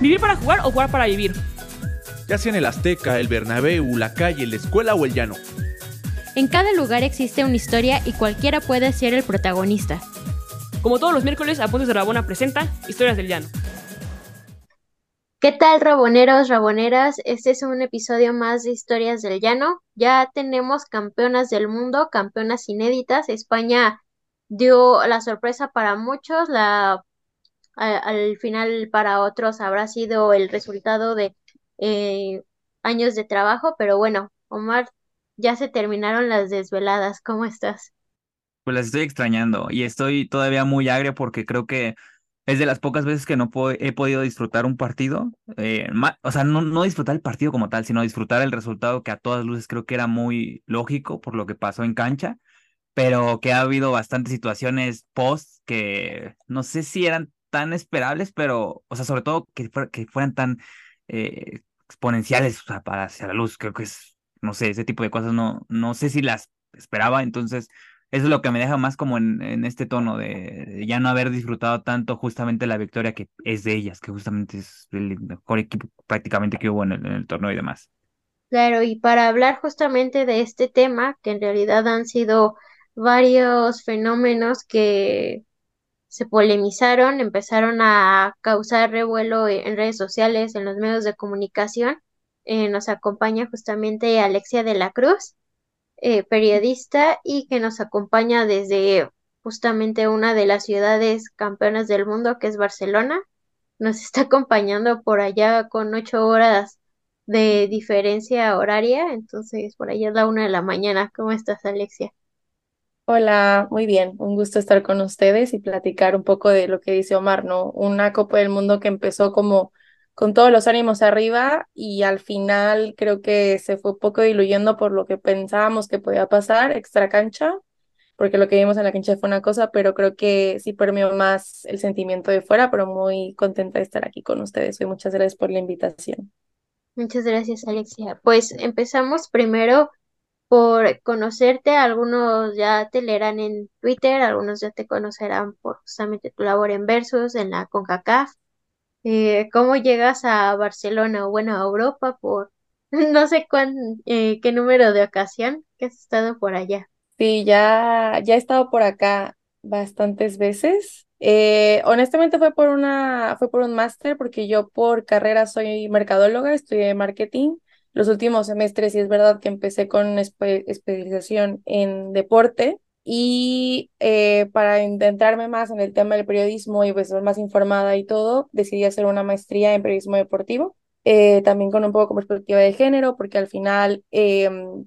¿Vivir para jugar o jugar para vivir? Ya sea en el Azteca, el Bernabéu, la calle, la escuela o el llano. En cada lugar existe una historia y cualquiera puede ser el protagonista. Como todos los miércoles, Apuntes de Rabona presenta Historias del Llano. ¿Qué tal, raboneros, raboneras? Este es un episodio más de Historias del Llano. Ya tenemos campeonas del mundo, campeonas inéditas. España dio la sorpresa para muchos, la al final para otros habrá sido el resultado de eh, años de trabajo, pero bueno, Omar, ya se terminaron las desveladas, ¿cómo estás? Pues las estoy extrañando y estoy todavía muy agrio porque creo que es de las pocas veces que no he podido disfrutar un partido, eh, o sea, no, no disfrutar el partido como tal, sino disfrutar el resultado que a todas luces creo que era muy lógico por lo que pasó en cancha, pero que ha habido bastantes situaciones post que no sé si eran tan esperables, pero, o sea, sobre todo que, fueran tan eh, exponenciales o sea, para hacia la luz, creo que es, no sé, ese tipo de cosas no, no sé si las esperaba, entonces eso es lo que me deja más como en, este tono de, ya no haber disfrutado tanto justamente la victoria que es de ellas, que justamente es el mejor equipo prácticamente que hubo en el torneo y demás. Claro, y para hablar justamente de este tema, que en realidad han sido varios fenómenos que se polemizaron, empezaron a causar revuelo en redes sociales, en los medios de comunicación. Eh, nos acompaña justamente Alexia de la Cruz, eh, periodista y que nos acompaña desde justamente una de las ciudades campeonas del mundo, que es Barcelona. Nos está acompañando por allá con ocho horas de diferencia horaria, entonces por allá es la una de la mañana. ¿Cómo estás, Alexia? Hola, muy bien, un gusto estar con ustedes y platicar un poco de lo que dice Omar, ¿no? Una Copa del Mundo que empezó como con todos los ánimos arriba y al final creo que se fue un poco diluyendo por lo que pensábamos que podía pasar extra cancha, porque lo que vimos en la cancha fue una cosa, pero creo que sí permeó más el sentimiento de fuera, pero muy contenta de estar aquí con ustedes y muchas gracias por la invitación. Muchas gracias, Alexia. Pues empezamos primero por conocerte. Algunos ya te leerán en Twitter, algunos ya te conocerán por justamente tu labor en Versus, en la CONCACAF. Eh, ¿Cómo llegas a Barcelona o bueno, a Europa por no sé cuán, eh, qué número de ocasión que has estado por allá? Sí, ya, ya he estado por acá bastantes veces. Eh, honestamente fue por una, fue por un máster, porque yo por carrera soy mercadóloga, estudié marketing los últimos semestres y es verdad que empecé con especialización en deporte y eh, para intentarme más en el tema del periodismo y pues ser más informada y todo, decidí hacer una maestría en periodismo deportivo, eh, también con un poco con perspectiva de género, porque al final, em,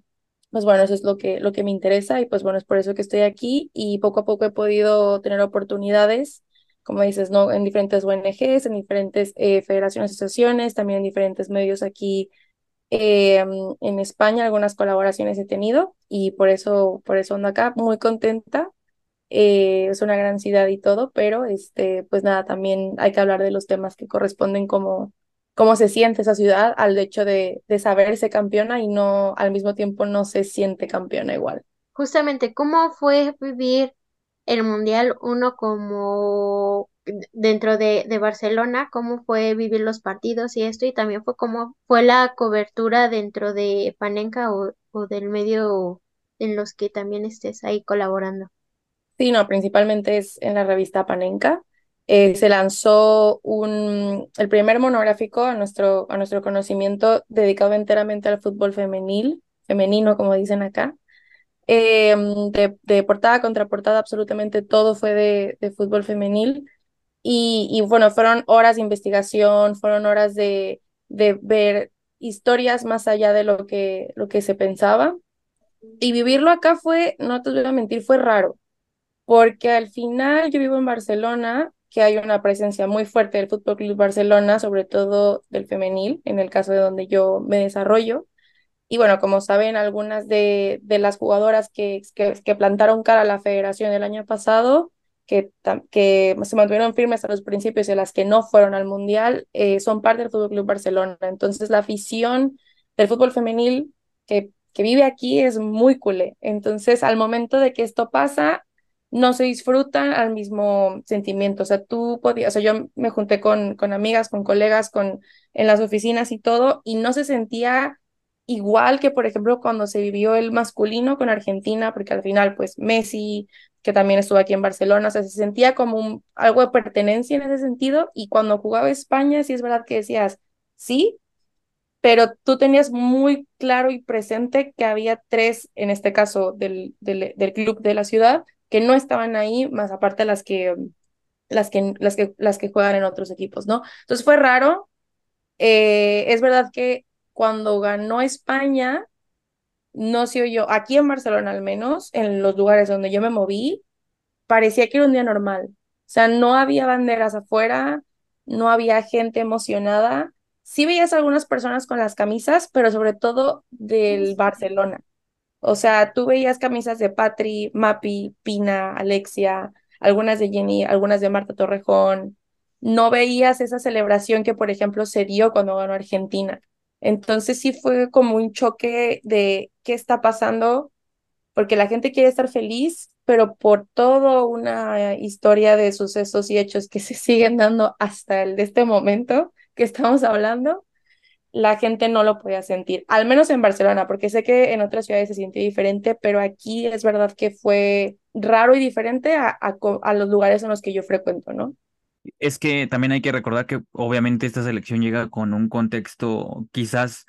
pues bueno, eso es lo que, lo que me interesa y pues bueno, es por eso que estoy aquí y poco a poco he podido tener oportunidades como dices, ¿no? En diferentes ONGs, en diferentes eh, federaciones, asociaciones, también en diferentes medios aquí Em, en España algunas colaboraciones he tenido y por eso, por eso ando acá muy contenta. Eh, es una gran ciudad y todo, pero este, pues nada, también hay que hablar de los temas que corresponden como cómo se siente esa ciudad al hecho de, de saberse campeona y no al mismo tiempo no se siente campeona igual. Justamente, ¿cómo fue vivir el Mundial uno como dentro de, de, Barcelona, cómo fue vivir los partidos y esto, y también fue cómo fue la cobertura dentro de Panenka o, o del medio en los que también estés ahí colaborando. Sí, no, principalmente es en la revista Panenka. Eh, se lanzó un, el primer monográfico a nuestro, a nuestro conocimiento dedicado enteramente al fútbol femenil, femenino, como dicen acá. Eh, de, de, portada contra portada, absolutamente todo fue de, de fútbol femenil. Y, bueno, fueron horas de investigación, fueron horas de, de ver historias más allá de lo que, lo que se pensaba. Y vivirlo acá fue, no te voy a mentir, fue raro, porque al final yo vivo en Barcelona, que hay una presencia muy fuerte del Fútbol Club Barcelona, sobre todo del femenil, en el caso de donde yo me desarrollo. Y bueno, como saben, algunas de, de las jugadoras que, que, que plantaron cara a la federación el año pasado que, que se mantuvieron firmes a los principios y las que no fueron al Mundial, eh, son parte del Fútbol Club Barcelona. Entonces, la afición del fútbol femenil que, que vive aquí es muy culé. Entonces, al momento de que esto pasa, no se disfrutan al mismo sentimiento. O sea, tú podías, o yo me junté con, con amigas, con colegas, con, en las oficinas y todo, y no se sentía igual que, por ejemplo, cuando se vivió el masculino con Argentina, porque al final, pues Messi, que también estuvo aquí en Barcelona, o sea, se sentía como algo de pertenencia en ese sentido, y cuando jugaba España, sí es verdad que decías, sí, pero tú tenías muy claro y presente que había tres, en este caso del, del, del club de la ciudad, que no estaban ahí, más aparte las que, las que, las que, las que juegan en otros equipos, ¿no? Entonces fue raro. Eh, es verdad que cuando ganó España, no se oyó, aquí en Barcelona al menos, en los lugares donde yo me moví, parecía que era un día normal. O sea, no había banderas afuera, no había gente emocionada. Sí veías algunas personas con las camisas, pero sobre todo del Barcelona. O sea, tú veías camisas de Patri, Mapi, Pina, Alexia, algunas de Jenny, algunas de Marta Torrejón. No veías esa celebración que, por ejemplo, se dio cuando ganó Argentina. Entonces sí fue como un choque de qué está pasando, porque la gente quiere estar feliz, pero por toda una historia de sucesos y hechos que se siguen dando hasta el de este momento que estamos hablando, la gente no lo podía sentir, al menos en Barcelona, porque sé que en otras ciudades se sintió diferente, pero aquí es verdad que fue raro y diferente a, a, los lugares en los que yo frecuento, ¿no? Es que también hay que recordar que obviamente esta selección llega con un contexto quizás,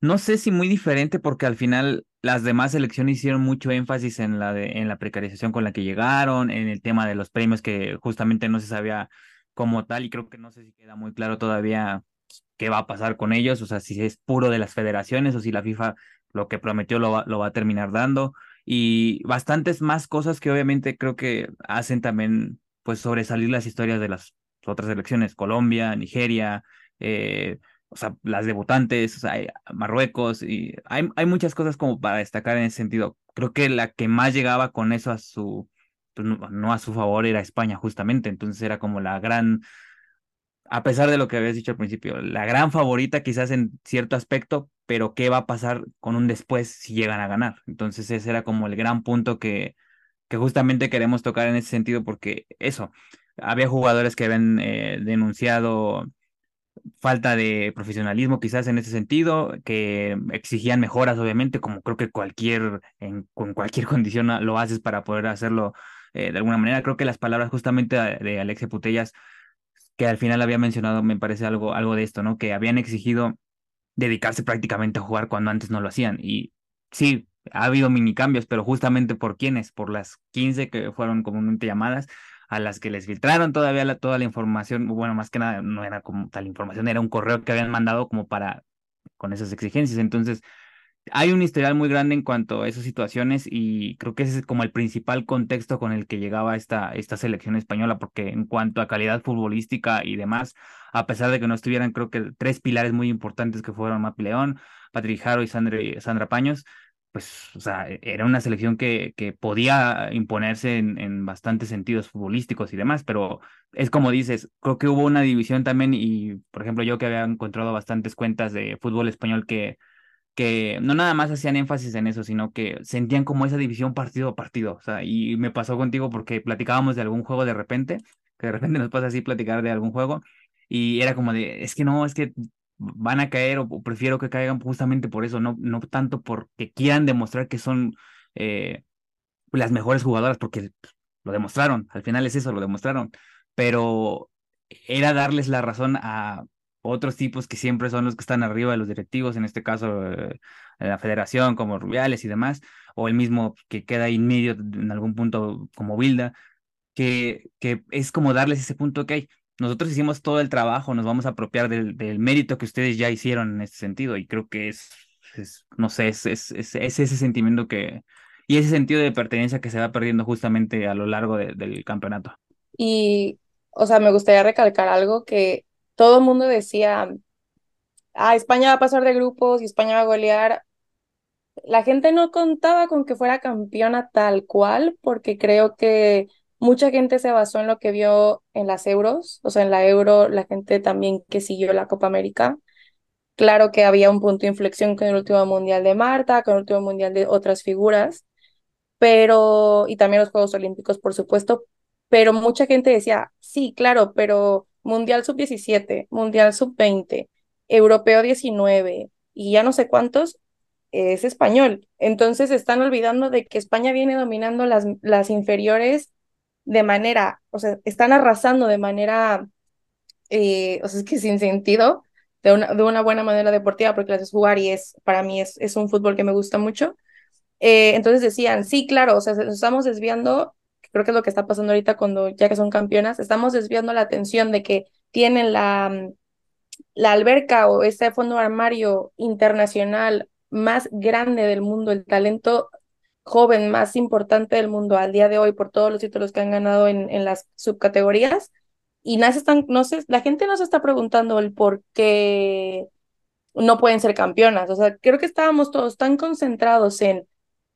no sé si muy diferente, porque al final las demás selecciones hicieron mucho énfasis en la, de, en la precarización con la que llegaron, en el tema de los premios que justamente no se sabía como tal, y creo que no sé si queda muy claro todavía qué va a pasar con ellos, o sea, si es puro de las federaciones o si la FIFA lo que prometió lo va, lo va a terminar dando. Y bastantes más cosas que obviamente creo que hacen también pues sobresalir las historias de las otras elecciones, Colombia, Nigeria, eh, o sea, las debutantes, Marruecos, y hay, hay muchas cosas como para destacar en ese sentido. Creo que la que más llegaba con eso a su, pues no a su favor era España, justamente, entonces era como la gran a pesar de lo que habías dicho al principio, la gran favorita quizás en cierto aspecto, pero ¿qué va a pasar con un después si llegan a ganar? Entonces ese era como el gran punto que, que justamente queremos tocar en ese sentido, porque eso, había jugadores que habían eh, denunciado falta de profesionalismo quizás en ese sentido, que exigían mejoras obviamente, como creo que cualquier, en, con cualquier condición lo haces para poder hacerlo eh, de alguna manera. Creo que las palabras justamente de Alexia Putellas que al final había mencionado, me parece algo, algo de esto, ¿no? Que habían exigido dedicarse prácticamente a jugar cuando antes no lo hacían. Y sí, ha habido mini cambios, pero justamente por quiénes, por las 15 que fueron comúnmente llamadas, a las que les filtraron todavía toda la información, bueno, más que nada no era como tal información, era un correo que habían mandado como para, con esas exigencias. Entonces, hay un historial muy grande en cuanto a esas situaciones y creo que ese es como el principal contexto con el que llegaba esta, esta selección española, porque en cuanto a calidad futbolística y demás, a pesar de que no estuvieran, creo que tres pilares muy importantes que fueron Mapi León, Patrick Jaro y Sandra, Sandra Paños, pues, o sea, e, era una selección que, que podía imponerse en, en bastantes sentidos futbolísticos y demás, pero es como dices, creo que hubo una división también y, por ejemplo, yo que había encontrado bastantes cuentas de fútbol español que que no nada más hacían énfasis en eso, sino que sentían como esa división partido a partido. O sea, y me pasó contigo porque platicábamos de algún juego de repente, que de repente nos pasa así platicar de algún juego, y era como de, es que no, es que van a caer o, prefiero que caigan justamente por eso, no, no tanto porque quieran demostrar que son eh, las mejores jugadoras, porque lo demostraron, al final es eso, lo demostraron, pero era darles la razón a otros tipos que siempre son los que están arriba de los directivos, en este caso eh, la federación, como Rubiales y demás, o el mismo que queda ahí en medio en algún punto como Bilda, que, que es como darles ese punto, ok, nosotros hicimos todo el trabajo, nos vamos a apropiar del, del mérito que ustedes ya hicieron en este sentido, y creo que es, no sé, es, es, es, ese sentimiento que, y ese sentido de pertenencia que se va perdiendo justamente a lo largo del campeonato. Y, o sea, me gustaría recalcar algo que todo el mundo decía, ah, España va a pasar de grupos y España va a golear. La gente no contaba con que fuera campeona tal cual, porque creo que mucha gente se basó en lo que vio en las euros, o sea, en la euro, la gente también que siguió la Copa América. Claro que había un punto de inflexión con el último mundial de Marta, con el último mundial de otras figuras, pero, y también los Juegos Olímpicos, por supuesto, pero mucha gente decía, sí, claro, pero Mundial Sub-17, Mundial Sub-20, Europeo 19 y ya no sé cuántos, es español. Entonces están olvidando de que España viene dominando las, las inferiores de manera, o sea, están arrasando de manera, eh, o sea, es que sin sentido, de una, de una buena manera deportiva, porque las haces jugar y es, para mí es, es un fútbol que me gusta mucho. Eh, entonces decían, sí, claro, o sea, nos estamos desviando, creo que es lo que está pasando ahorita cuando ya que son campeonas, estamos desviando la atención de que tienen la, la alberca o ese fondo armario internacional más grande del mundo, el talento joven más importante del mundo al día de hoy por todos los títulos que han ganado en, en las subcategorías. Y no están, no sé, la gente no se está preguntando el por qué no pueden ser campeonas. O sea, creo que estábamos todos tan concentrados en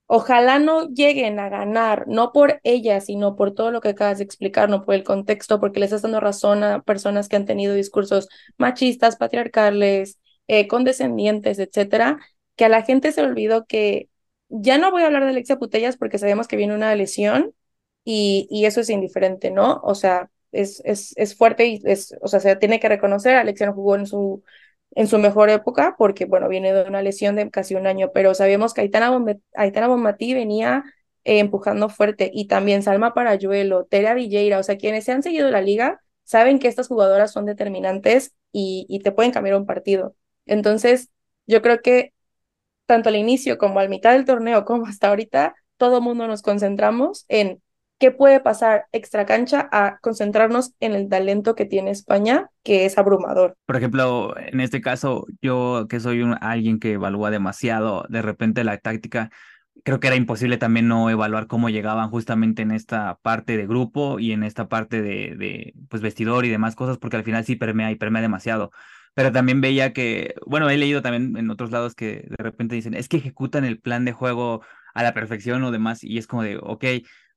ojalá no lleguen a ganar, no por ellas, sino por todo lo que acabas de explicar, no por el contexto, porque les estás dando razón a personas que han tenido discursos machistas, patriarcales, eh, condescendientes, etcétera, que a la gente se olvidó que ya no voy a hablar de Alexia Putellas porque sabemos que viene una lesión y, y eso es indiferente, ¿no? O sea, es, es, es fuerte y es, o sea, se tiene que reconocer, Alexia no jugó en su, en su mejor época porque, bueno, viene de una lesión de casi un año, pero sabemos que Aitana, Aitana Bonmatí venía empujando fuerte y también Salma Parayuelo, Tere Villeira, o sea, quienes se han seguido la liga saben que estas jugadoras son determinantes y, y te pueden cambiar un partido. Entonces, yo creo que tanto al inicio como al mitad del torneo como hasta ahorita, todo mundo nos concentramos en qué puede pasar extra cancha a concentrarnos en el talento que tiene España, que es abrumador. Por ejemplo, en este caso, yo que soy alguien que evalúa demasiado de repente la táctica, creo que era imposible también no evaluar cómo llegaban justamente en esta parte de grupo y en esta parte de, de pues vestidor y demás cosas, porque al final sí permea y permea demasiado pero también veía que, bueno, he leído también en otros lados que de repente dicen, es que ejecutan el plan de juego a la perfección o demás, y es como de, ok,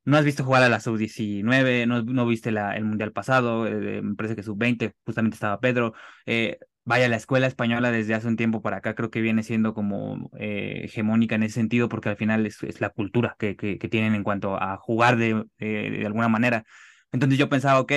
no has visto jugar a la sub-19, no, no viste la, el mundial pasado, eh, me parece que sub-20, justamente estaba Pedro, eh, vaya, la escuela española desde hace un tiempo para acá creo que viene siendo como eh, hegemónica en ese sentido, porque al final es, es la cultura que, que, tienen en cuanto a jugar de, de alguna manera. Entonces yo pensaba, ok,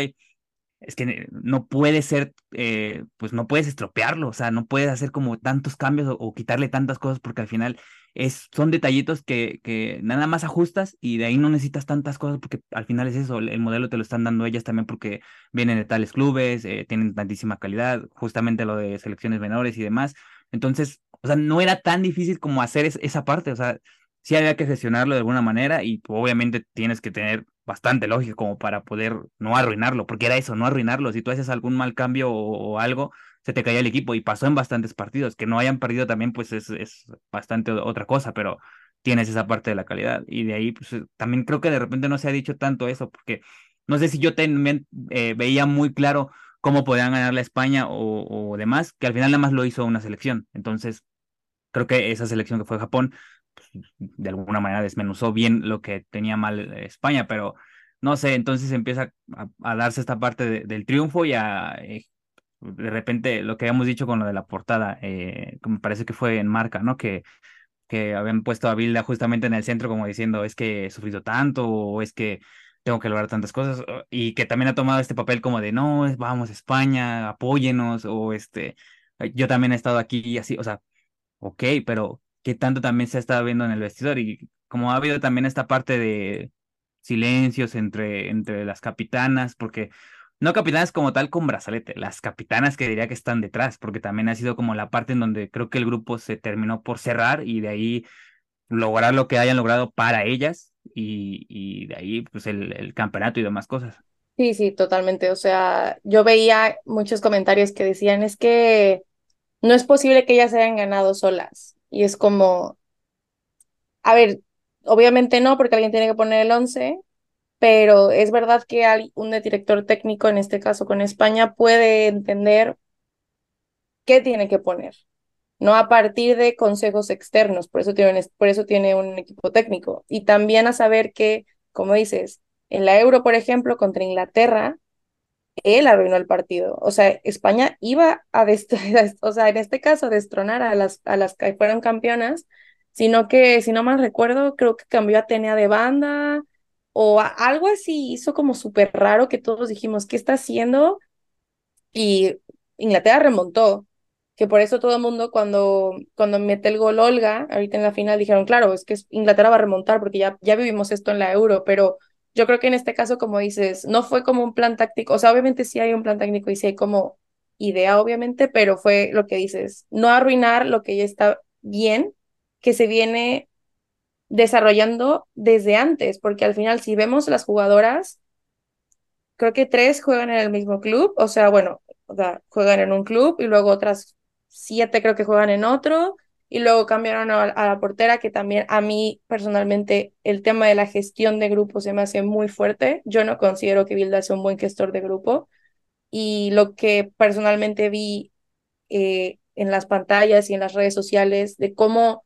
es que no puede ser, eh, pues no puedes estropearlo, o sea, no puedes hacer como tantos cambios o, quitarle tantas cosas porque al final es, son detallitos que, que, nada más ajustas y de ahí no necesitas tantas cosas porque al final es eso, el modelo te lo están dando ellas también porque vienen de tales clubes, eh, tienen tantísima calidad, justamente lo de selecciones menores y demás. Entonces, o sea, no era tan difícil como hacer esa parte, o sea, sí había que gestionarlo de alguna manera y obviamente tienes que tener bastante lógica como para poder no arruinarlo, porque era eso, no arruinarlo. Si tú haces algún mal cambio o, algo, se te caía el equipo y pasó en bastantes partidos. Que no hayan perdido también, pues es, es bastante otra cosa, pero tienes esa parte de la calidad. Y de ahí, pues también creo que de repente no se ha dicho tanto eso, porque no sé si yo también eh, veía muy claro cómo podían ganar la España o, o demás, que al final nada más lo hizo una selección. Entonces, creo que esa selección que fue Japón pues, de alguna manera desmenuzó bien lo que tenía mal España, pero no sé, entonces empieza a, darse esta parte del triunfo y a, eh, de repente lo que habíamos dicho con lo de la portada, eh, me parece que fue en marca, ¿no? Que, que habían puesto a Bilda justamente en el centro como diciendo, es que he sufrido tanto o es que tengo que lograr tantas cosas y que también ha tomado este papel como de, no, vamos España, apóyenos o este, yo también he estado aquí y así, o sea, ok, pero que tanto también se ha estado viendo en el vestidor y como ha habido también esta parte de silencios entre, entre las capitanas, porque no capitanas como tal con brazalete, las capitanas que diría que están detrás, porque también ha sido como la parte en donde creo que el grupo se terminó por cerrar y de ahí lograr lo que hayan logrado para ellas y, y de ahí pues el, el campeonato y demás cosas. Sí, sí, totalmente. O sea, yo veía muchos comentarios que decían es que no es posible que ellas hayan ganado solas. Y es como, a ver, obviamente no, porque alguien tiene que poner el 11, pero es verdad que hay un director técnico, en este caso con España, puede entender qué tiene que poner, no a partir de consejos externos, por eso tiene, por eso tiene un equipo técnico. Y también a saber que, como dices, en la Euro, por ejemplo, contra Inglaterra, él arruinó el partido. O sea, España iba a, o sea, en este caso, destronar a las, a las que fueron campeonas, sino que, si no mal recuerdo, creo que cambió a Atenea de banda o algo así, hizo como súper raro que todos dijimos, ¿qué está haciendo? Y Inglaterra remontó, que por eso todo el mundo cuando, cuando mete el gol Olga, ahorita en la final dijeron, claro, es que Inglaterra va a remontar porque ya, ya vivimos esto en la Euro, pero yo creo que en este caso, como dices, no fue como un plan táctico, o sea, obviamente sí hay un plan técnico y sí hay como idea, obviamente, pero fue lo que dices, no arruinar lo que ya está bien, que se viene desarrollando desde antes, porque al final si vemos las jugadoras, creo que tres juegan en el mismo club, o sea, bueno, o sea, juegan en un club y luego otras siete creo que juegan en otro, y luego cambiaron a, la portera, que también a mí personalmente el tema de la gestión de grupo se me hace muy fuerte. Yo no considero que Vilda sea un buen gestor de grupo, y lo que personalmente vi eh, en las pantallas y en las redes sociales de cómo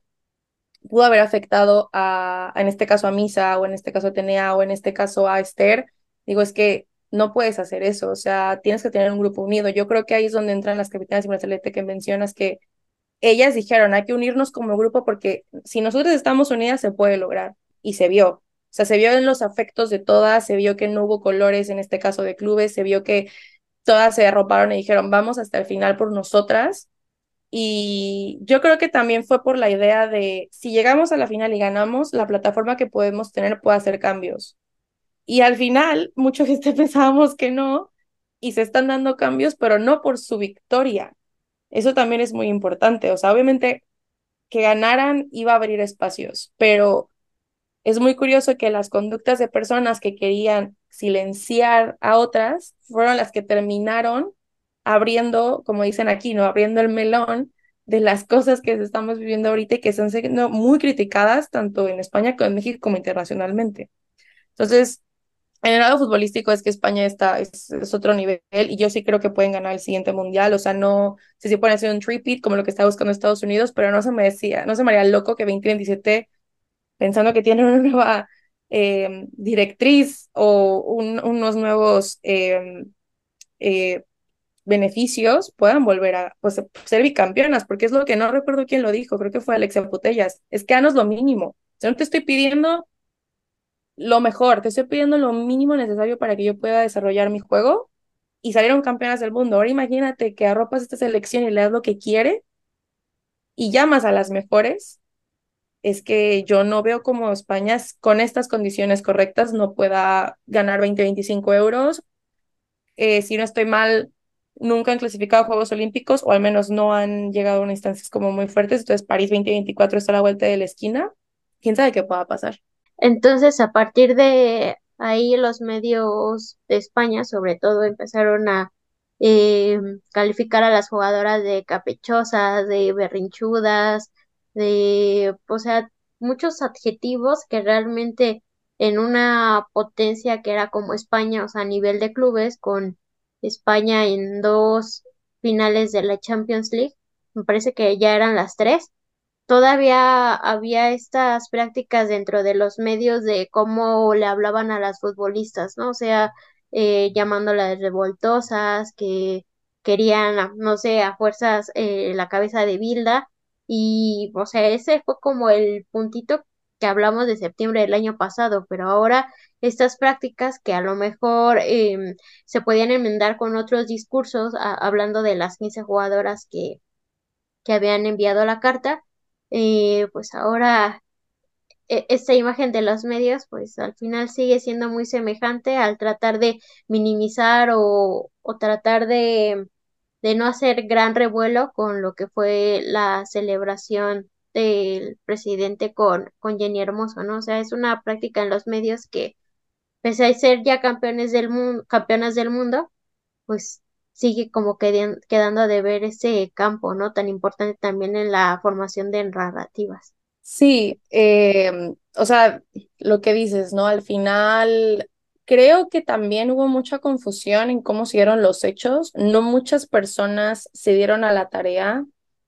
pudo haber afectado a, en este caso a Misa, o en este caso a Tenea, o en este caso a Esther, digo, es que no puedes hacer eso, o sea, tienes que tener un grupo unido. Yo creo que ahí es donde entran las capitanas y brazalete que mencionas, que ellas dijeron, hay que unirnos como grupo porque si nosotros estamos unidas se puede lograr, y se vio. O sea, se vio en los afectos de todas, se vio que no hubo colores en este caso de clubes, se vio que todas se arroparon y dijeron, vamos hasta el final por nosotras. Y yo creo que también fue por la idea de, si llegamos a la final y ganamos, la plataforma que podemos tener puede hacer cambios. Y al final, muchos gente pensábamos que no, y se están dando cambios, pero no por su victoria. Eso también es muy importante. O sea, obviamente que ganaran iba a abrir espacios, pero es muy curioso que las conductas de personas que querían silenciar a otras fueron las que terminaron abriendo, como dicen aquí, ¿no? Abriendo el melón de las cosas que estamos viviendo ahorita y que están siendo muy criticadas tanto en España como en México como internacionalmente. Entonces, en el lado futbolístico es que España está, es, otro nivel y yo sí creo que pueden ganar el siguiente mundial, o sea, no sé si pueden hacer un repeat como lo que está buscando Estados Unidos, pero no se me decía, no se me haría loco que 2027 pensando que tienen una nueva eh, directriz o unos nuevos eh, eh, beneficios, puedan volver a pues, ser bicampeonas, porque es lo que no recuerdo quién lo dijo, creo que fue Alexia Putellas, es que danos lo mínimo. Yo no te estoy pidiendo lo mejor, te estoy pidiendo lo mínimo necesario para que yo pueda desarrollar mi juego y salieron campeonas del mundo. Ahora imagínate que arropas esta selección y le das lo que quiere y llamas a las mejores es que yo no veo como España con estas condiciones correctas no pueda ganar 20, 25 euros. Eh, si no estoy mal, nunca han clasificado Juegos Olímpicos o al menos no han llegado a unas instancias como muy fuertes. Entonces París 2024 está a la vuelta de la esquina. ¿Quién sabe qué pueda pasar? Entonces, a partir de ahí, los medios de España, sobre todo, empezaron a eh, calificar a las jugadoras de capechosas, de berrinchudas, de, o sea, muchos adjetivos que realmente en una potencia que era como España, o sea, a nivel de clubes, con España en dos finales de la Champions League, me parece que ya eran las tres, todavía había estas prácticas dentro de los medios de cómo le hablaban a las futbolistas, ¿no? O sea, eh, llamándolas revoltosas, que querían, no sé, a fuerzas eh, la cabeza de Bilda, y, o sea, ese fue como el puntito que hablamos de septiembre del año pasado, pero ahora estas prácticas que a lo mejor em, se podían enmendar con otros discursos, hablando de las 15 jugadoras que, que habían enviado la carta, eh, pues ahora e, esta imagen de los medios, pues al final sigue siendo muy semejante al tratar de minimizar o, o tratar de de no hacer gran revuelo con lo que fue la celebración del presidente con, con Jenny Hermoso, ¿no? O sea, es una práctica en los medios que, pese a ser ya campeones del mundo, campeonas del mundo, pues sigue como quedando de ver ese campo, ¿no? Tan importante también en la formación de narrativas. Sí, eh, o sea, lo que dices, ¿no? Al final Creo que también hubo mucha confusión en cómo se dieron los hechos. No muchas personas se dieron a la tarea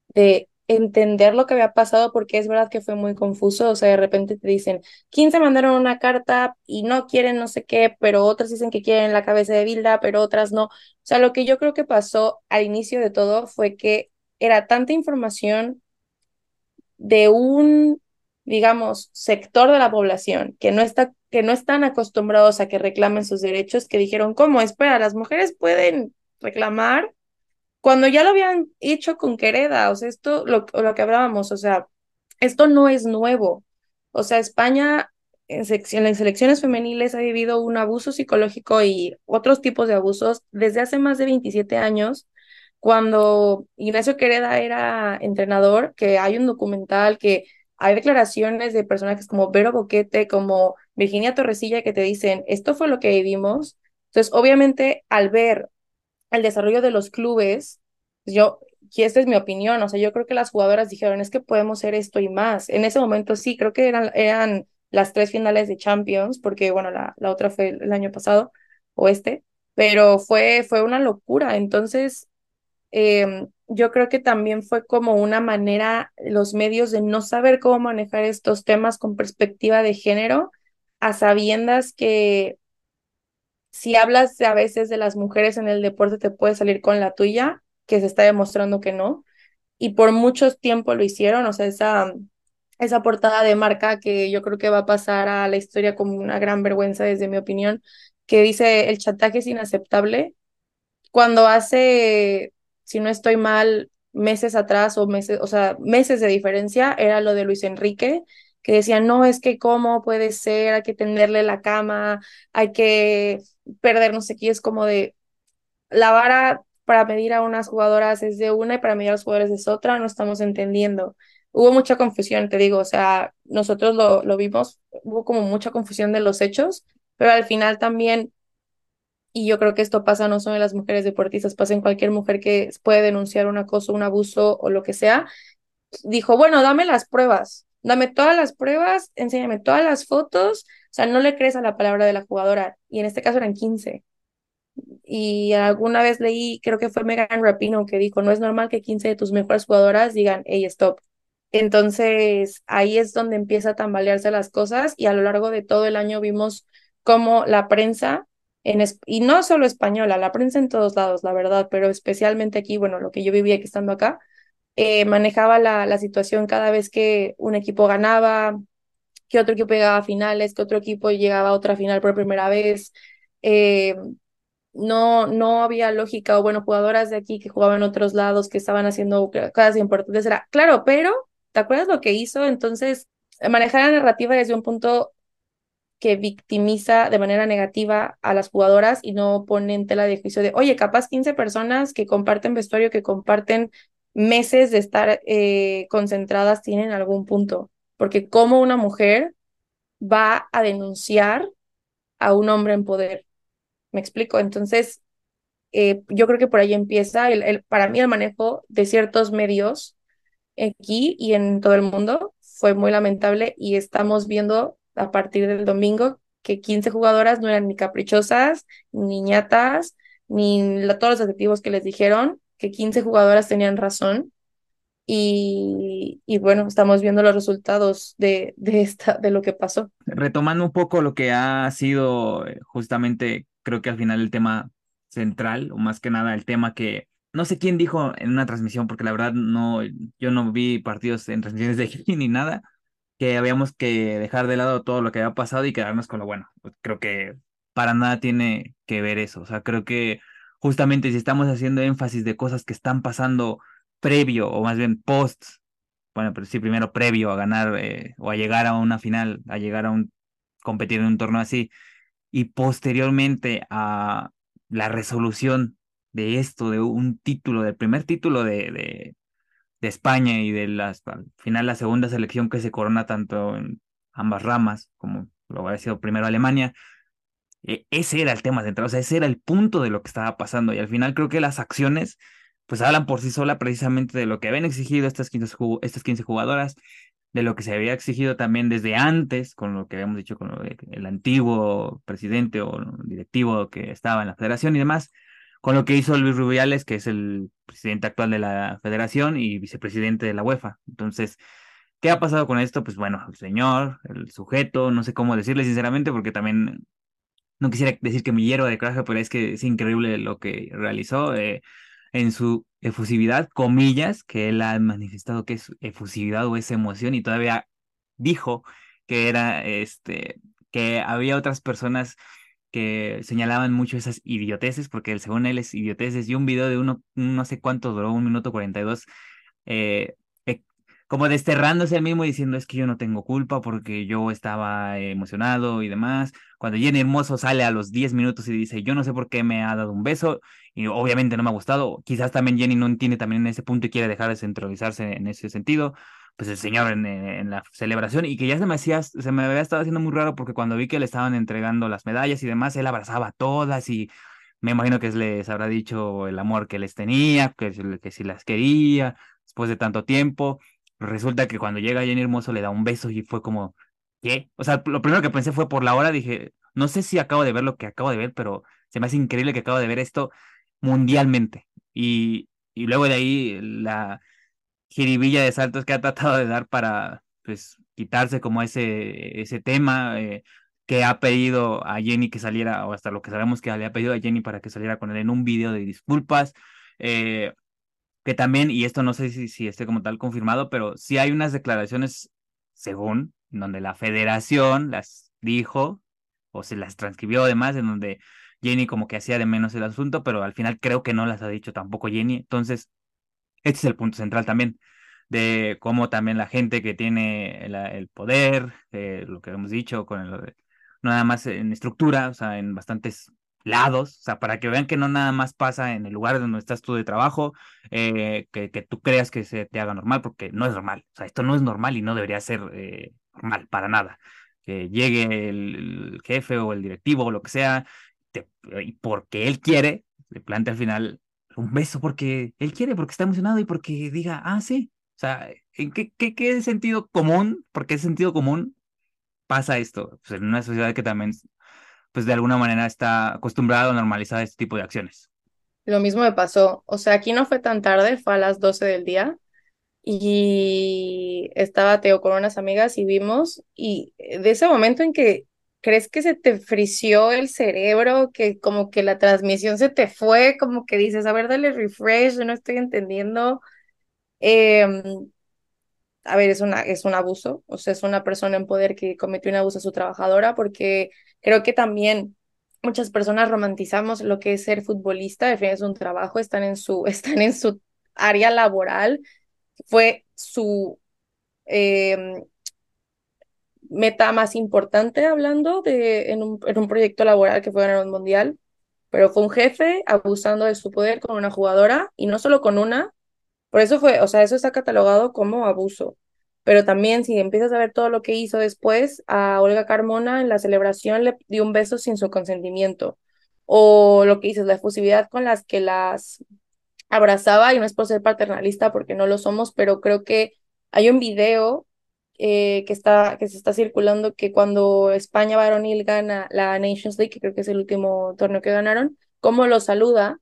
de entender lo que había pasado porque es verdad que fue muy confuso. O sea, de repente te dicen, 15 mandaron una carta y no quieren no sé qué, pero otras dicen que quieren la cabeza de Bilda, pero otras no. O sea, lo que yo creo que pasó al inicio de todo fue que era tanta información de un digamos, sector de la población que no está que no están acostumbrados a que reclamen sus derechos, que dijeron, ¿cómo? Espera, las mujeres pueden reclamar cuando ya lo habían hecho con Quereda, o sea, esto, lo, lo que hablábamos, o sea, esto no es nuevo. O sea, España en, en las selecciones femeniles ha vivido un abuso psicológico y otros tipos de abusos desde hace más de 27 años, cuando Ignacio Quereda era entrenador, que hay un documental que hay declaraciones de personajes como Vero Boquete, como Virginia Torresilla, que te dicen, esto fue lo que vivimos. Entonces, obviamente, al ver el desarrollo de los clubes, yo, y esta es mi opinión, o sea, yo creo que las jugadoras dijeron, es que podemos hacer esto y más. En ese momento sí, creo que eran, eran las tres finales de Champions, porque bueno, la, la otra fue el año pasado, o este, pero fue, fue una locura. Entonces, eh, yo creo que también fue como una manera, los medios, de no saber cómo manejar estos temas con perspectiva de género, a sabiendas que si hablas a veces de las mujeres en el deporte te puede salir con la tuya, que se está demostrando que no. Y por mucho tiempo lo hicieron, o sea, esa, esa portada de marca que yo creo que va a pasar a la historia como una gran vergüenza desde mi opinión, que dice el chantaje es inaceptable. Cuando hace, si no estoy mal, meses atrás o meses, o sea, meses de diferencia, era lo de Luis Enrique, que decía, no, es que cómo puede ser, hay que tenderle la cama, hay que perder no sé qué, es como de la vara para medir a unas jugadoras es de una y para medir a los jugadores es otra, no estamos entendiendo. Hubo mucha confusión, te digo, o sea, nosotros lo, lo vimos, hubo como mucha confusión de los hechos, pero al final también, y yo creo que esto pasa no solo en las mujeres deportistas, pasa en cualquier mujer que puede denunciar un acoso, un abuso o lo que sea, dijo, bueno, dame las pruebas, dame todas las pruebas, enséñame todas las fotos, o sea, no le crees a la palabra de la jugadora, y en este caso eran 15. Y alguna vez leí, creo que fue Megan Rapino, que dijo, no es normal que 15 de tus mejores jugadoras digan, hey, stop. Entonces, ahí es donde empieza a tambalearse las cosas y a lo largo de todo el año vimos cómo la prensa, en y no solo española, la prensa en todos lados, la verdad, pero especialmente aquí, bueno, lo que yo vivía aquí estando acá, eh, manejaba la, la situación cada vez que un equipo ganaba, que otro equipo llegaba a finales, que otro equipo llegaba a otra final por primera vez. Eh, no, no había lógica, o bueno, jugadoras de aquí que jugaban en otros lados, que estaban haciendo cosas importantes. Era, claro, pero, ¿te acuerdas lo que hizo? Entonces, manejar la narrativa desde un punto que victimiza de manera negativa a las jugadoras y no pone en tela de juicio de, oye, capaz 15 personas que comparten vestuario, que comparten meses de estar eh, concentradas tienen algún punto, porque como una mujer va a denunciar a un hombre en poder. ¿Me explico? Entonces, eh, yo creo que por ahí empieza el, el, para mí el manejo de ciertos medios aquí y en todo el mundo fue muy lamentable y estamos viendo a partir del domingo que 15 jugadoras no eran ni caprichosas, ni niñatas, ni todos los adjetivos que les dijeron, que 15 jugadoras tenían razón. Y, y, bueno, estamos viendo los resultados de, de, esta, de lo que pasó. Retomando un poco lo que ha sido eh, justamente, creo que al final el tema central, o más que nada el tema que no sé quién dijo en una transmisión, porque la verdad no, yo no vi partidos en transmisiones de aquí ni nada, que habíamos que dejar de lado todo lo que había pasado y quedarnos con lo bueno. Pues creo que para nada tiene que ver eso. O sea, creo que justamente si estamos haciendo énfasis de cosas que están pasando previo o más bien post, bueno, pero sí primero previo a ganar eh, o a llegar a una final, a llegar a un competir en un torneo así y posteriormente a la resolución de esto, de un título, del primer título de, de, España y de al final la segunda selección que se corona tanto en ambas ramas, como lo había sido primero Alemania, ese era el tema central, o sea, ese era el punto de lo que estaba pasando y al final creo que las acciones pues hablan por sí sola precisamente de lo que habían exigido estas 15, estas 15 jugadoras, de lo que se había exigido también desde antes, con lo que habíamos dicho con el antiguo presidente o directivo que estaba en la federación y demás, con lo que hizo Luis Rubiales, que es el presidente actual de la federación y vicepresidente de la UEFA. Entonces, ¿qué ha pasado con esto? Pues bueno, el señor, el sujeto, no sé cómo decirle sinceramente, porque también no quisiera decir que me hiero de coraje, pero es que es increíble lo que realizó. Eh, en su efusividad, comillas, que él ha manifestado que es efusividad o es emoción y todavía dijo que era este que había otras personas que señalaban mucho esas idioteces, porque según él es idioteces, y un video de uno, no sé cuánto duró, un minuto cuarenta y dos, eh, eh, como desterrándose al mismo diciendo es que yo no tengo culpa porque yo estaba emocionado y demás. Cuando Jenny Hermoso sale a los 10 minutos y dice yo no sé por qué me ha dado un beso y obviamente no me ha gustado, quizás también Jenny no entiende también en ese punto y quiere dejar de centralizarse en ese sentido pues el señor en, en, la celebración y que ya se me hacía, se me había estado haciendo muy raro porque cuando vi que le estaban entregando las medallas y demás, él abrazaba a todas y me imagino que les habrá dicho el amor que les tenía, que, que si las quería, después de tanto tiempo. Resulta que cuando llega Jenny Hermoso le da un beso y fue como, ¿qué? O sea, lo primero que pensé fue por la hora, dije, no sé si acabo de ver lo que acabo de ver, pero se me hace increíble que acabo de ver esto mundialmente. Y, y luego de ahí la jiribilla de saltos que ha tratado de dar para pues quitarse como ese, ese tema eh, que ha pedido a Jenny que saliera, o hasta lo que sabemos que le ha pedido a Jenny para que saliera con él en un video de disculpas. Eh, que también, y esto no sé si, si esté como tal confirmado, pero sí hay unas declaraciones, según, donde la federación las dijo o se las transcribió además, en donde Jenny como que hacía de menos el asunto, pero al final creo que no las ha dicho tampoco Jenny. Entonces, este es el punto central también de cómo también la gente que tiene el, poder, eh, lo que hemos dicho, con el, no nada más en estructura, o sea, en bastantes lados, o sea, para que vean que no nada más pasa en el lugar donde estás tú de trabajo, eh, que, que, tú creas que se te haga normal, porque no es normal, o sea, esto no es normal y no debería ser eh, normal para nada. Que llegue el, jefe o el directivo o lo que sea, y porque él quiere, le plantea al final un beso porque él quiere, porque está emocionado y porque diga, ah, sí. O sea, ¿en qué, qué, qué sentido común, porque es sentido común pasa esto? Pues en una sociedad que también, pues de alguna manera está acostumbrada a normalizar este tipo de acciones. Lo mismo me pasó. O sea, aquí no fue tan tarde, fue a las 12 del día y estaba Teo con unas amigas y vimos y de ese momento en que ¿Crees que se te frició el cerebro, que como que la transmisión se te fue, como que dices, a ver, dale refresh, no estoy entendiendo? Em, a ver, es, una, es un abuso, o sea, es una persona en poder que cometió un abuso a su trabajadora, porque creo que también muchas personas romantizamos lo que es ser futbolista, al final es un trabajo, están en su, están en su área laboral, fue su eh, meta más importante hablando de en un, en un proyecto laboral que fue ganar un mundial, pero fue un jefe abusando de su poder con una jugadora y no solo con una, por eso fue, o sea, eso está catalogado como abuso. Pero también si empiezas a ver todo lo que hizo después, a Olga Carmona en la celebración le dio un beso sin su consentimiento. O lo que dices, la efusividad con las que las abrazaba, y no es por ser paternalista porque no lo somos, pero creo que hay un video eh, que, está, que se está circulando que cuando España varonil gana la Nations League, que creo que es el último torneo que ganaron, cómo los saluda.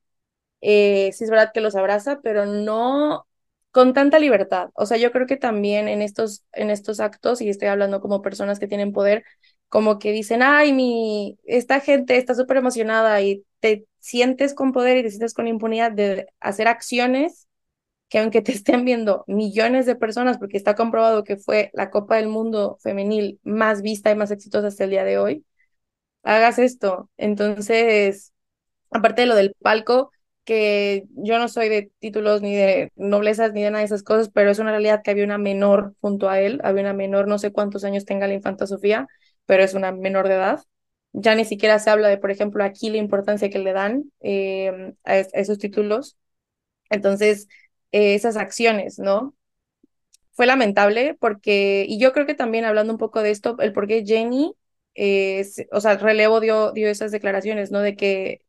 Eh, sí es verdad que los abraza, pero no con tanta libertad. O sea, yo creo que también en estos, en estos actos, y estoy hablando como personas que tienen poder, como que dicen, ay, mi, esta gente está súper emocionada y te sientes con poder y te sientes con impunidad de hacer acciones que aunque te estén viendo millones de personas, porque está comprobado que fue la Copa del Mundo femenil más vista y más exitosa hasta el día de hoy, hagas esto. Entonces, aparte de lo del palco, que yo no soy de títulos ni de noblezas ni de nada de esas cosas, pero es una realidad que había una menor junto a él, había una menor, no sé cuántos años tenga la infanta Sofía, pero es una menor de edad. Ya ni siquiera se habla de, por ejemplo, aquí la importancia que le dan eh, a esos títulos. Entonces, eh, esas acciones, ¿no? Fue lamentable porque, y yo creo que también hablando un poco de esto, el por qué Jenny, eh, o sea, el relevo dio, dio esas declaraciones, ¿no? De que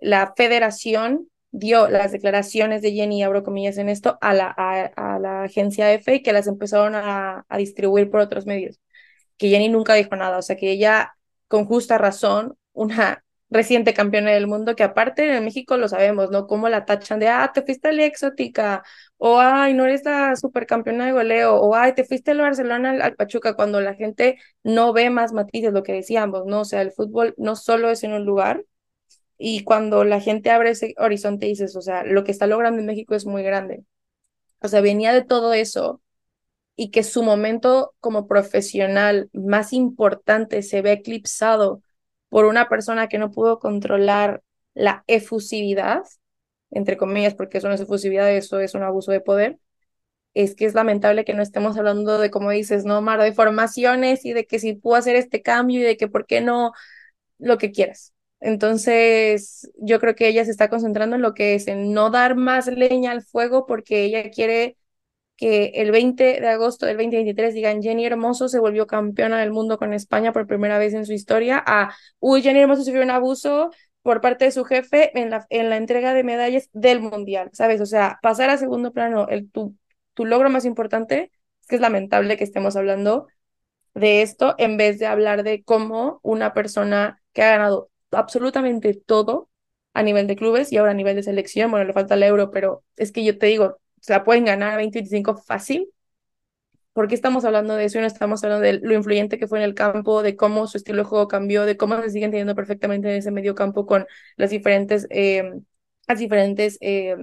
la federación dio las declaraciones de Jenny, abro comillas en esto, a la, a, la agencia F y que las empezaron a, a distribuir por otros medios. Que Jenny nunca dijo nada, o sea, que ella, con justa razón, una reciente campeona del mundo, que aparte en México lo sabemos, ¿no? Cómo la tachan de, ah, te fuiste a la exótica, o ay, no eres la supercampeona de goleo, o ay, te fuiste al Barcelona al, Pachuca, cuando la gente no ve más matices, lo que decíamos, ¿no? O sea, el fútbol no solo es en un lugar, y cuando la gente abre ese horizonte dices, o sea, lo que está logrando en México es muy grande. O sea, venía de todo eso y que su momento como profesional más importante se ve eclipsado por una persona que no pudo controlar la efusividad, entre comillas, porque eso no es efusividad, eso es un abuso de poder, es que es lamentable que no estemos hablando de, como dices, no, Mar, de formaciones y de que si puedo hacer este cambio y de que por qué no, lo que quieras. Entonces, yo creo que ella se está concentrando en lo que es, en no dar más leña al fuego porque ella quiere que el 20 de agosto del 2023 digan Jenny Hermoso se volvió campeona del mundo con España por primera vez en su historia, a, uy, Jenny Hermoso sufrió un abuso por parte de su jefe en la, en la entrega de medallas del mundial, ¿sabes? O sea, pasar a segundo plano, el, tu, tu logro más importante, es que es lamentable que estemos hablando de esto en vez de hablar de cómo una persona que ha ganado absolutamente todo a nivel de clubes y ahora a nivel de selección, bueno, le falta el euro, pero es que yo te digo, se la pueden ganar a 20-25 fácil. ¿Por qué estamos hablando de eso y no estamos hablando de lo influyente que fue en el campo, de cómo su estilo de juego cambió, de cómo se siguen teniendo perfectamente en ese medio campo con las diferentes, eh, las diferentes eh,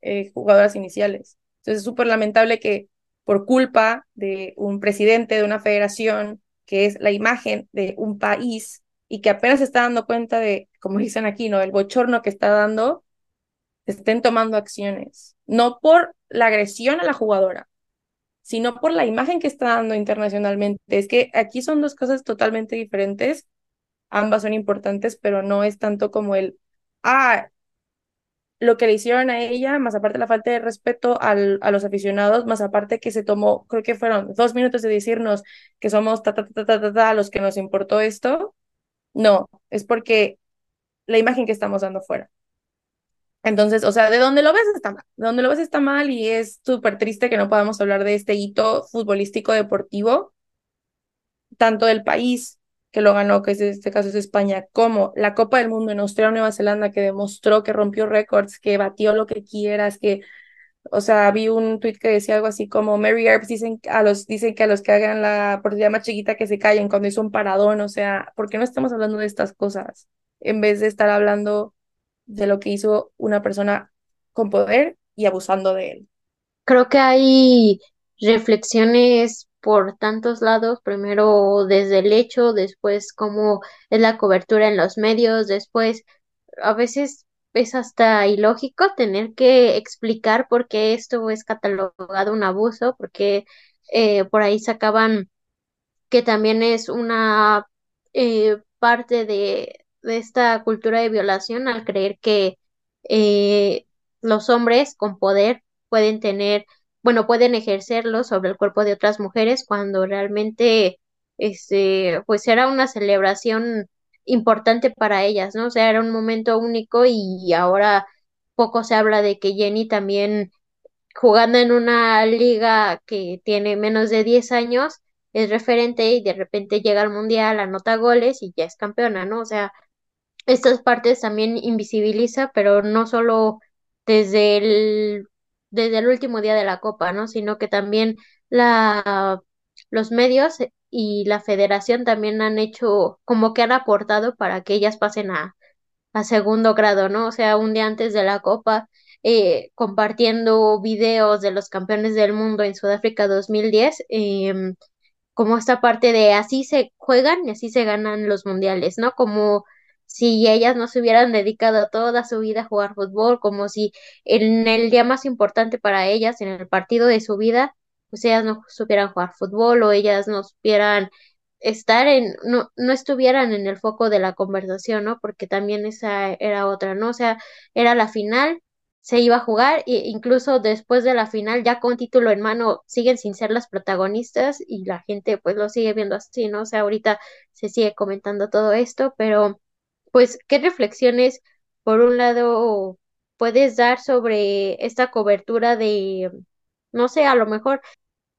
eh, jugadoras iniciales? Entonces es súper lamentable que por culpa de un presidente de una federación, que es la imagen de un país, y que apenas se está dando cuenta de, como dicen aquí, ¿no? El bochorno que está dando, estén tomando acciones. No por la agresión a la jugadora, sino por la imagen que está dando internacionalmente. Es que aquí son dos cosas totalmente diferentes. Ambas son importantes, pero no es tanto como el, ah, lo que le hicieron a ella, más aparte la falta de respeto al, a los aficionados, más aparte que se tomó, creo que fueron dos minutos de decirnos que somos ta, ta, ta, ta, ta, ta, los que nos importó esto. No, es porque la imagen que estamos dando fuera. Entonces, o sea, de donde lo ves está mal, de donde lo ves está mal y es súper triste que no podamos hablar de este hito futbolístico deportivo, tanto del país que lo ganó, que en este caso es España, como la Copa del Mundo en Australia Nueva Zelanda, que demostró que rompió récords, que batió lo que quieras, que, o sea, vi un tweet que decía algo así como Mary Earps dicen a los, dicen que a los que hagan la oportunidad más chiquita que se callen cuando hizo un paradón, o sea, ¿por qué no estamos hablando de estas cosas? En vez de estar hablando de lo que hizo una persona con poder y abusando de él. Creo que hay reflexiones por tantos lados, primero desde el hecho, después cómo es la cobertura en los medios, después a veces es hasta ilógico tener que explicar por qué esto es catalogado un abuso, porque eh, por ahí sacaban que también es una eh, parte de, de, esta cultura de violación al creer que eh, los hombres con poder pueden tener bueno, pueden ejercerlo sobre el cuerpo de otras mujeres cuando realmente, este, pues era una celebración importante para ellas, ¿no? O sea, era un momento único y ahora poco se habla de que Jenny también jugando en una liga que tiene menos de 10 años es referente y de repente llega al mundial, anota goles y ya es campeona, ¿no? O sea, estas partes también invisibiliza, pero no solo desde el desde el último día de la Copa, ¿no? Sino que también la, los medios y la federación también han hecho, como que han aportado para que ellas pasen a, a segundo grado, ¿no? O sea, un día antes de la Copa, eh, compartiendo videos de los campeones del mundo en Sudáfrica 2010, eh, em, como esta parte de así se juegan y así se ganan los mundiales, ¿no? Como si ellas no se hubieran dedicado toda su vida a jugar fútbol, como si en el día más importante para ellas, en el partido de su vida, pues ellas no supieran jugar fútbol o ellas no supieran estar en, no, no estuvieran en el foco de la conversación, ¿no? Porque también esa era otra, ¿no? O sea, era la final, se iba a jugar e incluso después de la final, ya con título en mano, siguen sin ser las protagonistas y la gente pues lo sigue viendo así, ¿no? O sea, ahorita se sigue comentando todo esto, pero pues, ¿qué reflexiones, por un lado, puedes dar sobre esta cobertura de, no sé, a lo mejor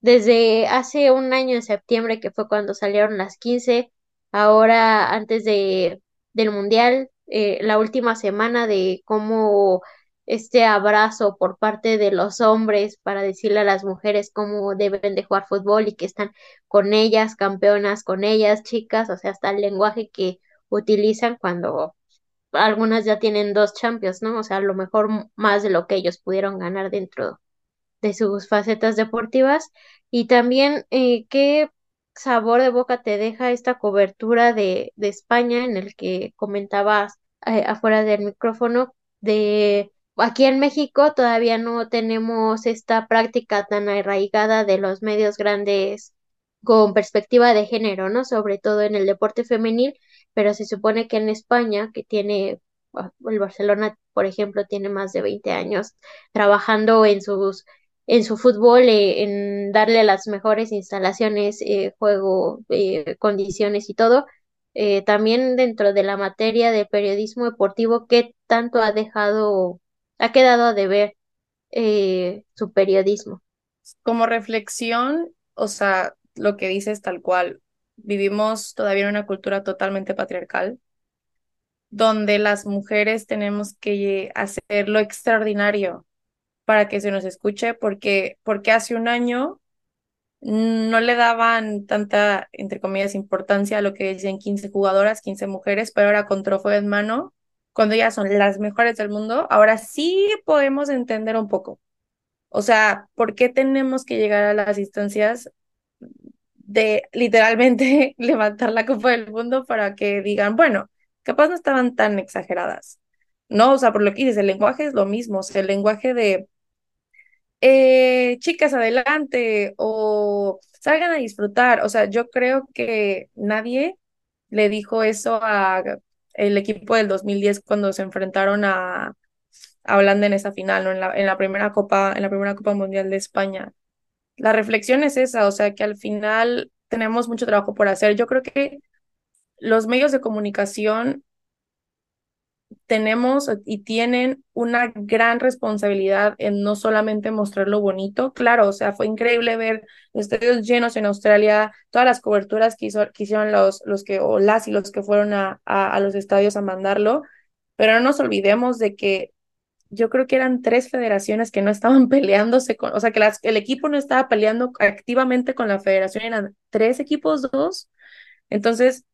desde hace un año en septiembre, que fue cuando salieron las 15, ahora antes de, del Mundial, eh, la última semana de cómo este abrazo por parte de los hombres para decirle a las mujeres cómo deben de jugar fútbol y que están con ellas, campeonas, con ellas, chicas, o sea, hasta el lenguaje que utilizan cuando algunas ya tienen dos champions, ¿no? O sea, a lo mejor más de lo que ellos pudieron ganar dentro de sus facetas deportivas y también eh, qué sabor de boca te deja esta cobertura de, de España en el que comentabas eh, afuera del micrófono de aquí en México todavía no tenemos esta práctica tan arraigada de los medios grandes con perspectiva de género, ¿no? Sobre todo en el deporte femenil, pero se supone que en España, que tiene, ah, el Barcelona, por ejemplo, tiene más de 20 años trabajando en sus en su fútbol, eh, en darle las mejores instalaciones, eh, juego, eh, condiciones y todo. también dentro de la materia de periodismo deportivo, ¿qué tanto ha dejado, ha quedado de ver su periodismo? Como reflexión, o sea, lo que dices tal cual, vivimos todavía en una cultura totalmente patriarcal, donde las mujeres tenemos que hacer lo extraordinario para que se nos escuche, porque, porque hace un año no le daban tanta, entre comillas, importancia a lo que dicen 15 jugadoras, 15 mujeres, pero ahora con trofeo en mano, cuando ellas son las mejores del mundo, ahora sí podemos entender un poco. O sea, ¿por qué tenemos que llegar a las instancias de literalmente levantar la Copa del Mundo para que digan, bueno, capaz no estaban tan exageradas? No, o sea, por lo que dices, el lenguaje es lo mismo, o sea, el lenguaje de eh, chicas, adelante o salgan a disfrutar. O sea, yo creo que nadie le dijo eso a el equipo del 2010 cuando se enfrentaron a, a Holanda en esa final, ¿no? En la, en la primera Copa, en la primera Copa Mundial de España. La reflexión es esa, o sea, que al final tenemos mucho trabajo por hacer. Yo creo que los medios de comunicación tenemos y tienen una gran responsabilidad en no solamente mostrar lo bonito, claro, o sea, fue increíble ver estadios llenos en Australia, todas las coberturas que, hicieron los, los que, o las y los que fueron a, a, los estadios a mandarlo, pero no nos olvidemos de que yo creo que eran tres federaciones que no estaban peleándose con, o sea, que el equipo no estaba peleando activamente con la federación, eran tres equipos, dos. Entonces,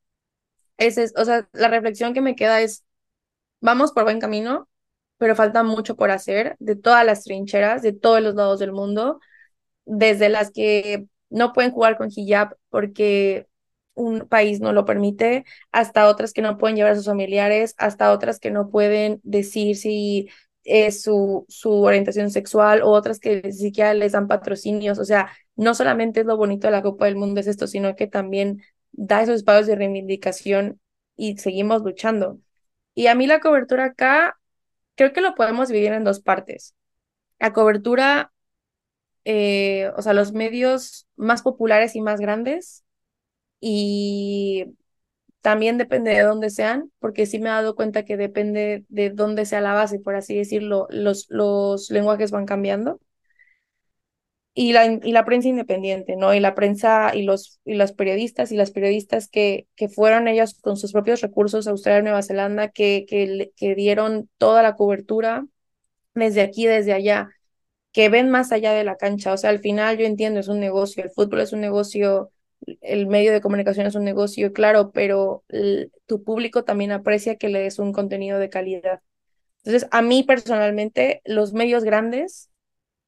ese es, o sea, la reflexión que me queda es, vamos por buen camino, pero falta mucho por hacer de todas las trincheras, de todos los lados del mundo, desde las que no pueden jugar con hijab porque un país no lo permite, hasta otras que no pueden llevar a sus familiares, hasta otras que no pueden decir si es su, su orientación sexual o otras que ni siquiera les dan patrocinios. O sea, no solamente es lo bonito de la Copa del Mundo es esto, sino que también da esos espacios de reivindicación y seguimos luchando. Y a mí la cobertura acá, creo que lo podemos dividir en dos partes. La cobertura, eh, o sea, los medios más populares y más grandes, y también depende de dónde sean, porque sí me he dado cuenta que depende de dónde sea la base, por así decirlo, los, los lenguajes van cambiando y la, y la prensa independiente, ¿no? Y la prensa y los, y los periodistas y las periodistas que, que fueron ellos con sus propios recursos a Australia y Nueva Zelanda, que, que, que dieron toda la cobertura desde aquí, desde allá, que ven más allá de la cancha. O sea, al final yo entiendo, es un negocio, el fútbol es un negocio, el medio de comunicación es un negocio, claro, pero tu público también aprecia que le des un contenido de calidad. Entonces, a mí personalmente, los medios grandes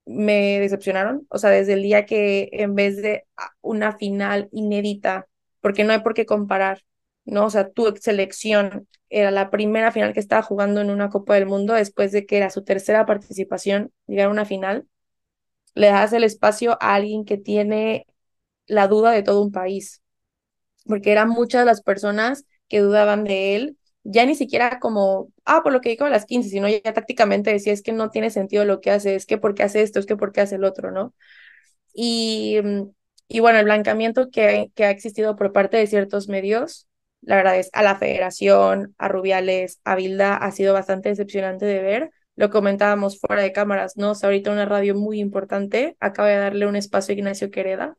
me decepcionaron, o sea, desde el día que en vez de una final inédita, porque no hay por qué comparar, ¿no? O sea, tu selección era la primera final que estaba jugando en una Copa del Mundo después de que era su tercera participación, llegar a una final, le das el espacio a alguien que tiene la duda de todo un país, porque eran muchas las personas que dudaban de él ya ni siquiera como, ah, por lo que dijo a las 15, sino ya tácticamente decía, es que no tiene sentido lo que hace, es que por qué hace esto, es que por qué hace el otro, ¿no? Y, mm, y bueno, el blancamiento que, que ha existido por parte de ciertos medios, la verdad es a la federación, a Rubiales, a Bilda, ha sido bastante decepcionante de ver. Lo comentábamos fuera de cámaras, ¿no? O ahorita una radio muy importante acaba de darle un espacio a Ignacio Quereda,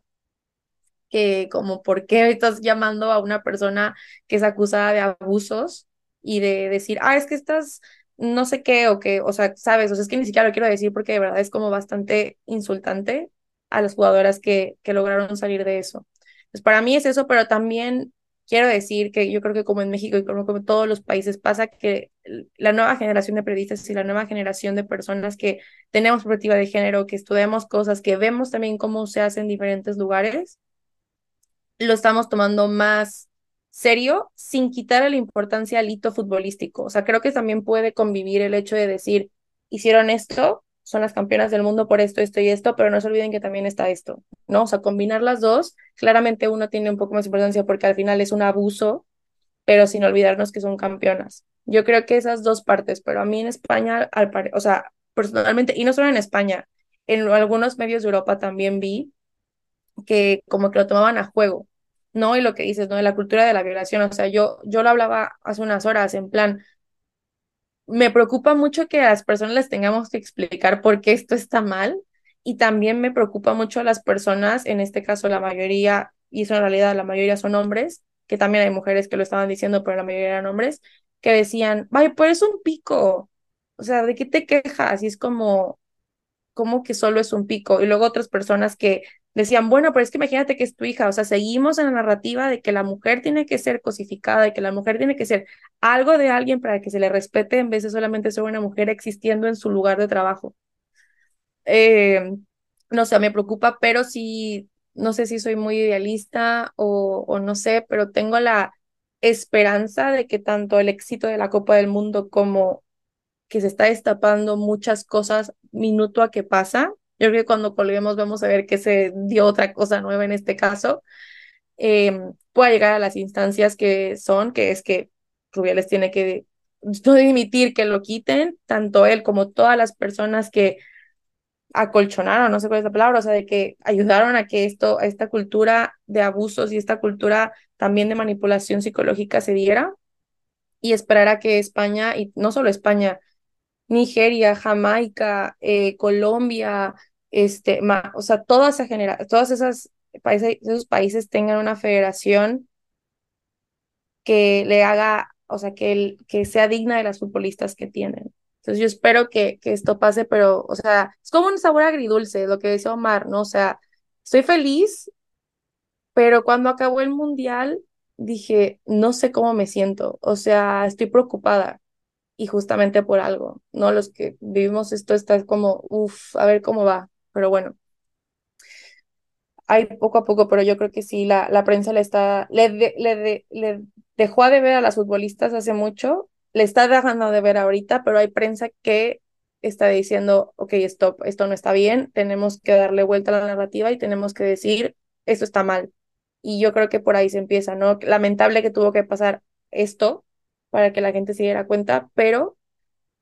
que como, ¿por qué estás llamando a una persona que es acusada de abusos y de decir, ah, es que estás no sé qué o que, o sea, sabes, o sea, es que ni siquiera lo quiero decir porque de verdad es como bastante insultante a las jugadoras que, que lograron salir de eso. Pues para mí es eso, pero también quiero decir que yo creo que como en México y como, como en todos los países pasa que la nueva generación de periodistas y la nueva generación de personas que tenemos perspectiva de género, que estudiamos cosas, que vemos también cómo se hace en diferentes lugares, lo estamos tomando más serio sin quitar la importancia al hito futbolístico. O sea, creo que también puede convivir el hecho de decir, hicieron esto, son las campeonas del mundo por esto, esto y esto, pero no se olviden que también está esto, ¿no? O sea, combinar las dos, claramente uno tiene un poco más importancia porque al final es un abuso, pero sin olvidarnos que son campeonas. Yo creo que esas dos partes, pero a mí en España, al o sea, personalmente, y no solo en España, en algunos medios de Europa también vi que como que lo tomaban a juego, ¿no? Y lo que dices, ¿no? De la cultura de la violación, o sea, yo, yo lo hablaba hace unas horas, en plan, me preocupa mucho que a las personas les tengamos que explicar por qué esto está mal y también me preocupa mucho a las personas, en este caso la mayoría, y eso en realidad la mayoría son hombres, que también hay mujeres que lo estaban diciendo, pero la mayoría eran hombres, que decían, vaya, pues es un pico, o sea, ¿de qué te quejas? Y es como, como que solo es un pico. Y luego otras personas que decían, bueno, pero es que imagínate que es tu hija, o sea, seguimos en la narrativa de que la mujer tiene que ser cosificada, de que la mujer tiene que ser algo de alguien para que se le respete en vez de solamente ser una mujer existiendo en su lugar de trabajo. Eh, no sé, me preocupa, pero sí, no sé si soy muy idealista o, o no sé, pero tengo la esperanza de que tanto el éxito de la Copa del Mundo como que se está destapando muchas cosas minuto a que pasa, yo creo que cuando colguemos vamos a ver que se dio otra cosa nueva en este caso. Eh, pueda llegar a las instancias que son, que es que Rubiales tiene que no dimitir que lo quiten, tanto él como todas las personas que acolchonaron, no sé cuál es la palabra, o sea, de que ayudaron a que esto, a esta cultura de abusos y esta cultura también de manipulación psicológica se diera y esperar a que España, y no solo España, Nigeria, Jamaica, eh, Colombia, este, o sea, toda todas esas países, esos países tengan una federación que le haga, o sea, que, el, que sea digna de las futbolistas que tienen. Entonces yo espero que, que esto pase, pero, o sea, es como un sabor agridulce, lo que decía Omar, ¿no? O sea, estoy feliz, pero cuando acabó el mundial dije, no sé cómo me siento, o sea, estoy preocupada y justamente por algo, ¿no? Los que vivimos esto está como, uff, a ver cómo va, pero bueno. Hay poco a poco, pero yo creo que sí, la, la prensa le está, le, le, le dejó de ver a las futbolistas hace mucho, le está dejando de ver ahorita, pero hay prensa que está diciendo, ok, stop, esto no está bien, tenemos que darle vuelta a la narrativa y tenemos que decir, esto está mal. Y yo creo que por ahí se empieza, ¿no? Lamentable que tuvo que pasar esto, para que la gente se diera cuenta, pero,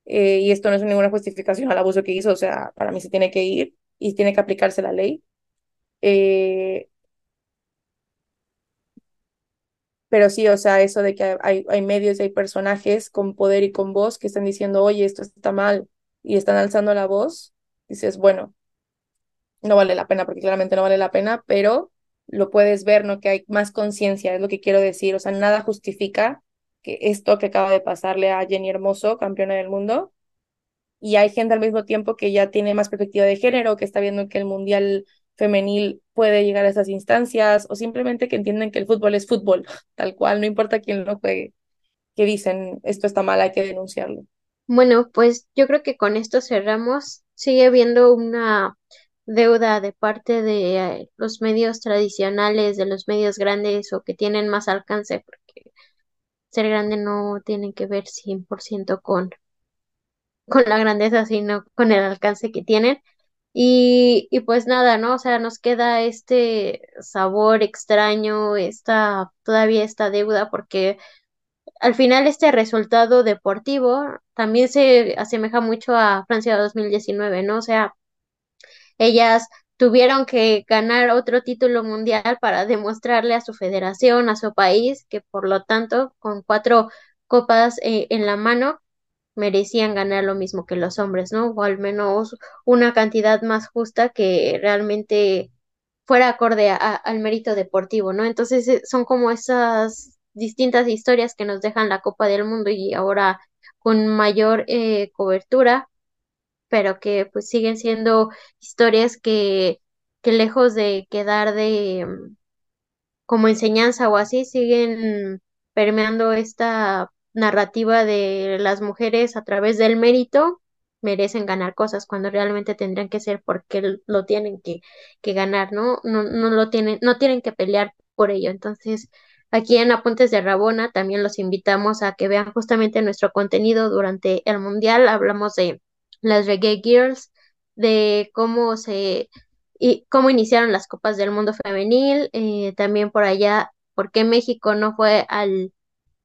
eh, y esto no es ninguna justificación al abuso que hizo, o sea, para mí se tiene que ir y tiene que aplicarse la ley. Eh, pero sí, o sea, eso de que hay, hay medios y hay personajes con poder y con voz que están diciendo, oye, esto está mal, y están alzando la voz, dices, bueno, no vale la pena, porque claramente no vale la pena, pero lo puedes ver, ¿no? Que hay más conciencia, es lo que quiero decir, o sea, nada justifica que esto que acaba de pasarle a Jenny Hermoso, campeona del mundo, y hay gente al mismo tiempo que ya tiene más perspectiva de género, que está viendo que el mundial femenil puede llegar a esas instancias, o simplemente que entienden que el fútbol es fútbol, tal cual, no importa quién lo juegue, que dicen esto está mal, hay que denunciarlo. Bueno, pues yo creo que con esto cerramos. Sigue habiendo una deuda de parte de eh, los medios tradicionales, de los medios grandes o que tienen más alcance, porque ser grande no tiene que ver 100% con, con la grandeza, sino con el alcance que tienen. Y, y pues nada, ¿no? O sea, nos queda este sabor extraño, esta, todavía esta deuda, porque al final este resultado deportivo también se asemeja mucho a Francia 2019, ¿no? O sea, ellas tuvieron que ganar otro título mundial para demostrarle a su federación, a su país, que por lo tanto, con cuatro copas eh, en la mano, merecían ganar lo mismo que los hombres, ¿no? O al menos una cantidad más justa que realmente fuera acorde al mérito deportivo, ¿no? Entonces eh, son como esas distintas historias que nos dejan la Copa del Mundo y ahora con mayor eh, cobertura pero que pues siguen siendo historias que, que lejos de quedar de, como enseñanza o así, siguen permeando esta narrativa de las mujeres a través del mérito merecen ganar cosas cuando realmente tendrían que ser porque lo tienen que, que ganar, ¿no? ¿no? No lo tienen, no tienen que pelear por ello. Entonces, aquí en Apuntes de Rabona también los invitamos a que vean justamente nuestro contenido durante el Mundial. Hablamos de las Reggae Girls, de cómo se y cómo iniciaron las Copas del Mundo Femenil, eh, también por allá, por qué México no fue al,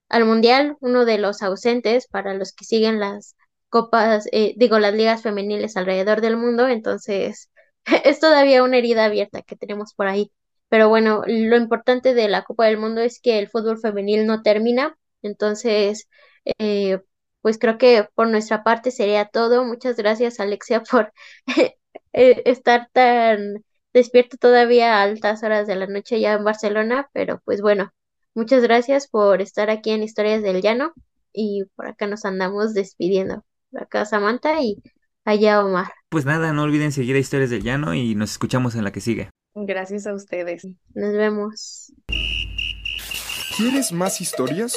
al Mundial, uno de los ausentes para los que siguen las copas, eh, digo, las ligas femeniles alrededor del mundo, entonces es todavía una herida abierta que tenemos por ahí. Pero bueno, lo importante de la Copa del Mundo es que el fútbol femenil no termina, entonces, eh, pues creo que por nuestra parte sería todo. Muchas gracias, Alexia, por eh, estar tan despierto todavía a altas horas de la noche ya en Barcelona, pero pues bueno, muchas gracias por estar aquí en Historias del Llano y por acá nos andamos despidiendo. Acá Samantha y allá Omar. Pues nada, no olviden seguir a Historias del Llano y nos escuchamos en la que sigue. Gracias a ustedes. Nos vemos. ¿Quieres más historias?